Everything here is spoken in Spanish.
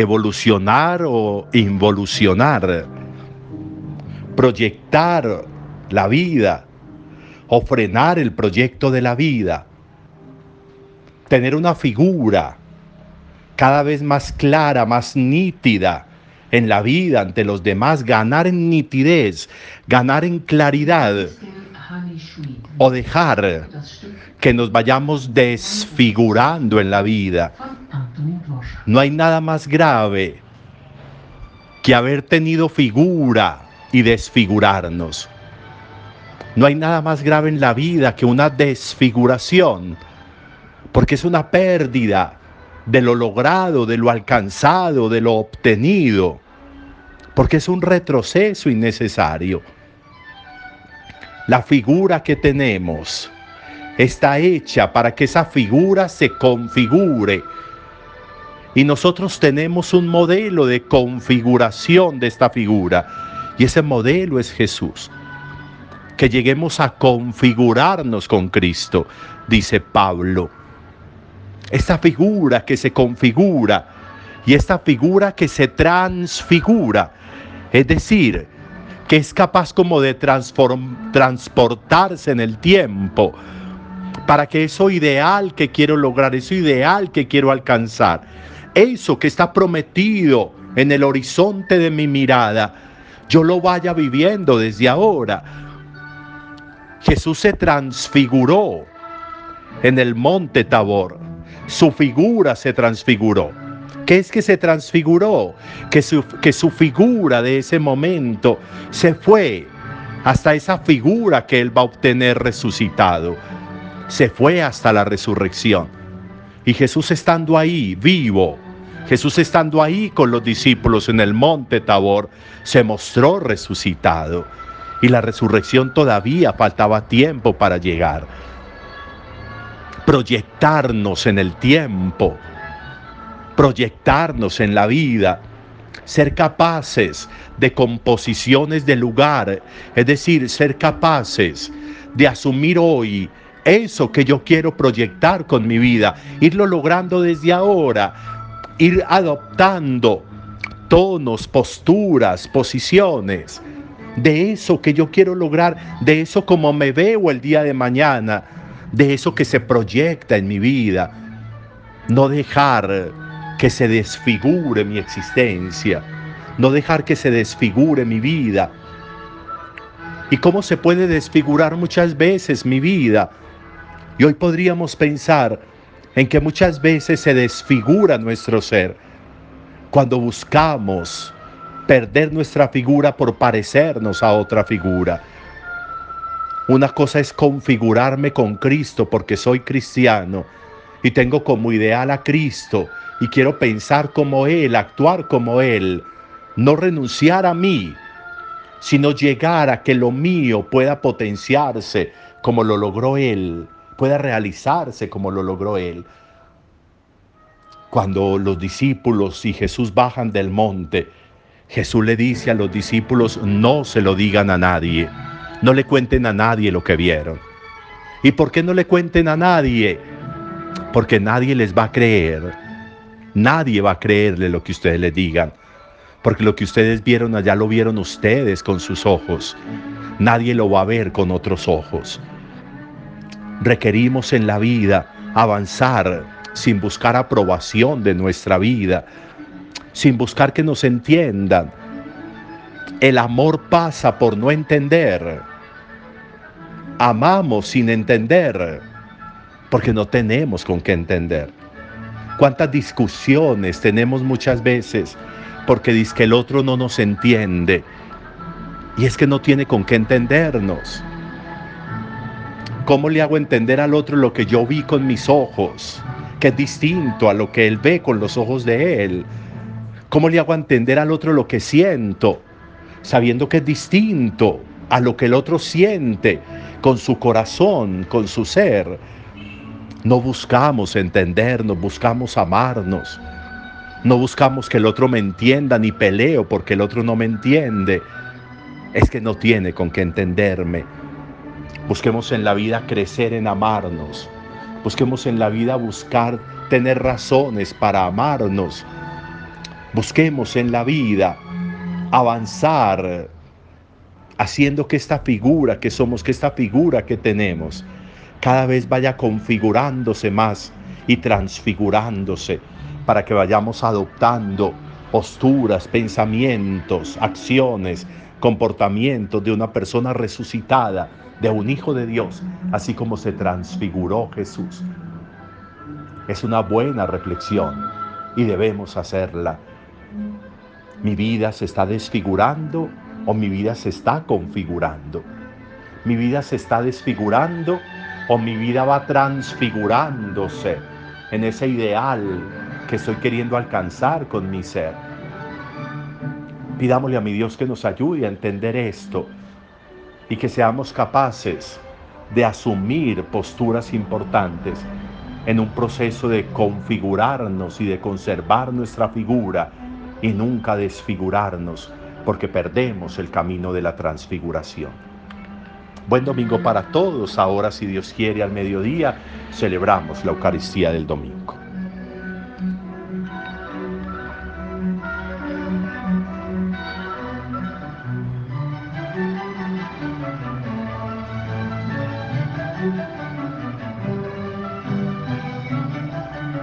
evolucionar o involucionar, proyectar la vida o frenar el proyecto de la vida, tener una figura cada vez más clara, más nítida en la vida ante los demás, ganar en nitidez, ganar en claridad o dejar que nos vayamos desfigurando en la vida. No hay nada más grave que haber tenido figura y desfigurarnos. No hay nada más grave en la vida que una desfiguración, porque es una pérdida de lo logrado, de lo alcanzado, de lo obtenido, porque es un retroceso innecesario. La figura que tenemos está hecha para que esa figura se configure. Y nosotros tenemos un modelo de configuración de esta figura. Y ese modelo es Jesús. Que lleguemos a configurarnos con Cristo, dice Pablo esta figura que se configura y esta figura que se transfigura. Es decir, que es capaz como de transportarse en el tiempo para que eso ideal que quiero lograr, eso ideal que quiero alcanzar, eso que está prometido en el horizonte de mi mirada, yo lo vaya viviendo desde ahora. Jesús se transfiguró en el monte Tabor su figura se transfiguró. ¿Qué es que se transfiguró? Que su, que su figura de ese momento se fue hasta esa figura que él va a obtener resucitado. Se fue hasta la resurrección. Y Jesús estando ahí, vivo, Jesús estando ahí con los discípulos en el monte Tabor, se mostró resucitado. Y la resurrección todavía faltaba tiempo para llegar. Proyectarnos en el tiempo, proyectarnos en la vida, ser capaces de composiciones de lugar, es decir, ser capaces de asumir hoy eso que yo quiero proyectar con mi vida, irlo logrando desde ahora, ir adoptando tonos, posturas, posiciones de eso que yo quiero lograr, de eso como me veo el día de mañana, de eso que se proyecta en mi vida. No dejar que se desfigure mi existencia. No dejar que se desfigure mi vida. ¿Y cómo se puede desfigurar muchas veces mi vida? Y hoy podríamos pensar en que muchas veces se desfigura nuestro ser. Cuando buscamos perder nuestra figura por parecernos a otra figura. Una cosa es configurarme con Cristo porque soy cristiano y tengo como ideal a Cristo y quiero pensar como Él, actuar como Él, no renunciar a mí, sino llegar a que lo mío pueda potenciarse como lo logró Él, pueda realizarse como lo logró Él. Cuando los discípulos y Jesús bajan del monte, Jesús le dice a los discípulos, no se lo digan a nadie no le cuenten a nadie lo que vieron. ¿Y por qué no le cuenten a nadie? Porque nadie les va a creer. Nadie va a creerle lo que ustedes le digan. Porque lo que ustedes vieron allá lo vieron ustedes con sus ojos. Nadie lo va a ver con otros ojos. Requerimos en la vida avanzar sin buscar aprobación de nuestra vida, sin buscar que nos entiendan, el amor pasa por no entender. Amamos sin entender, porque no tenemos con qué entender. ¿Cuántas discusiones tenemos muchas veces porque dice que el otro no nos entiende? Y es que no tiene con qué entendernos. ¿Cómo le hago entender al otro lo que yo vi con mis ojos? Que es distinto a lo que él ve con los ojos de él. ¿Cómo le hago entender al otro lo que siento? sabiendo que es distinto a lo que el otro siente con su corazón, con su ser. No buscamos entendernos, buscamos amarnos. No buscamos que el otro me entienda ni peleo porque el otro no me entiende. Es que no tiene con qué entenderme. Busquemos en la vida crecer en amarnos. Busquemos en la vida buscar tener razones para amarnos. Busquemos en la vida avanzar haciendo que esta figura que somos, que esta figura que tenemos, cada vez vaya configurándose más y transfigurándose para que vayamos adoptando posturas, pensamientos, acciones, comportamientos de una persona resucitada, de un hijo de Dios, así como se transfiguró Jesús. Es una buena reflexión y debemos hacerla. Mi vida se está desfigurando o mi vida se está configurando. Mi vida se está desfigurando o mi vida va transfigurándose en ese ideal que estoy queriendo alcanzar con mi ser. Pidámosle a mi Dios que nos ayude a entender esto y que seamos capaces de asumir posturas importantes en un proceso de configurarnos y de conservar nuestra figura y nunca desfigurarnos porque perdemos el camino de la transfiguración. Buen domingo para todos. Ahora, si Dios quiere, al mediodía celebramos la Eucaristía del domingo.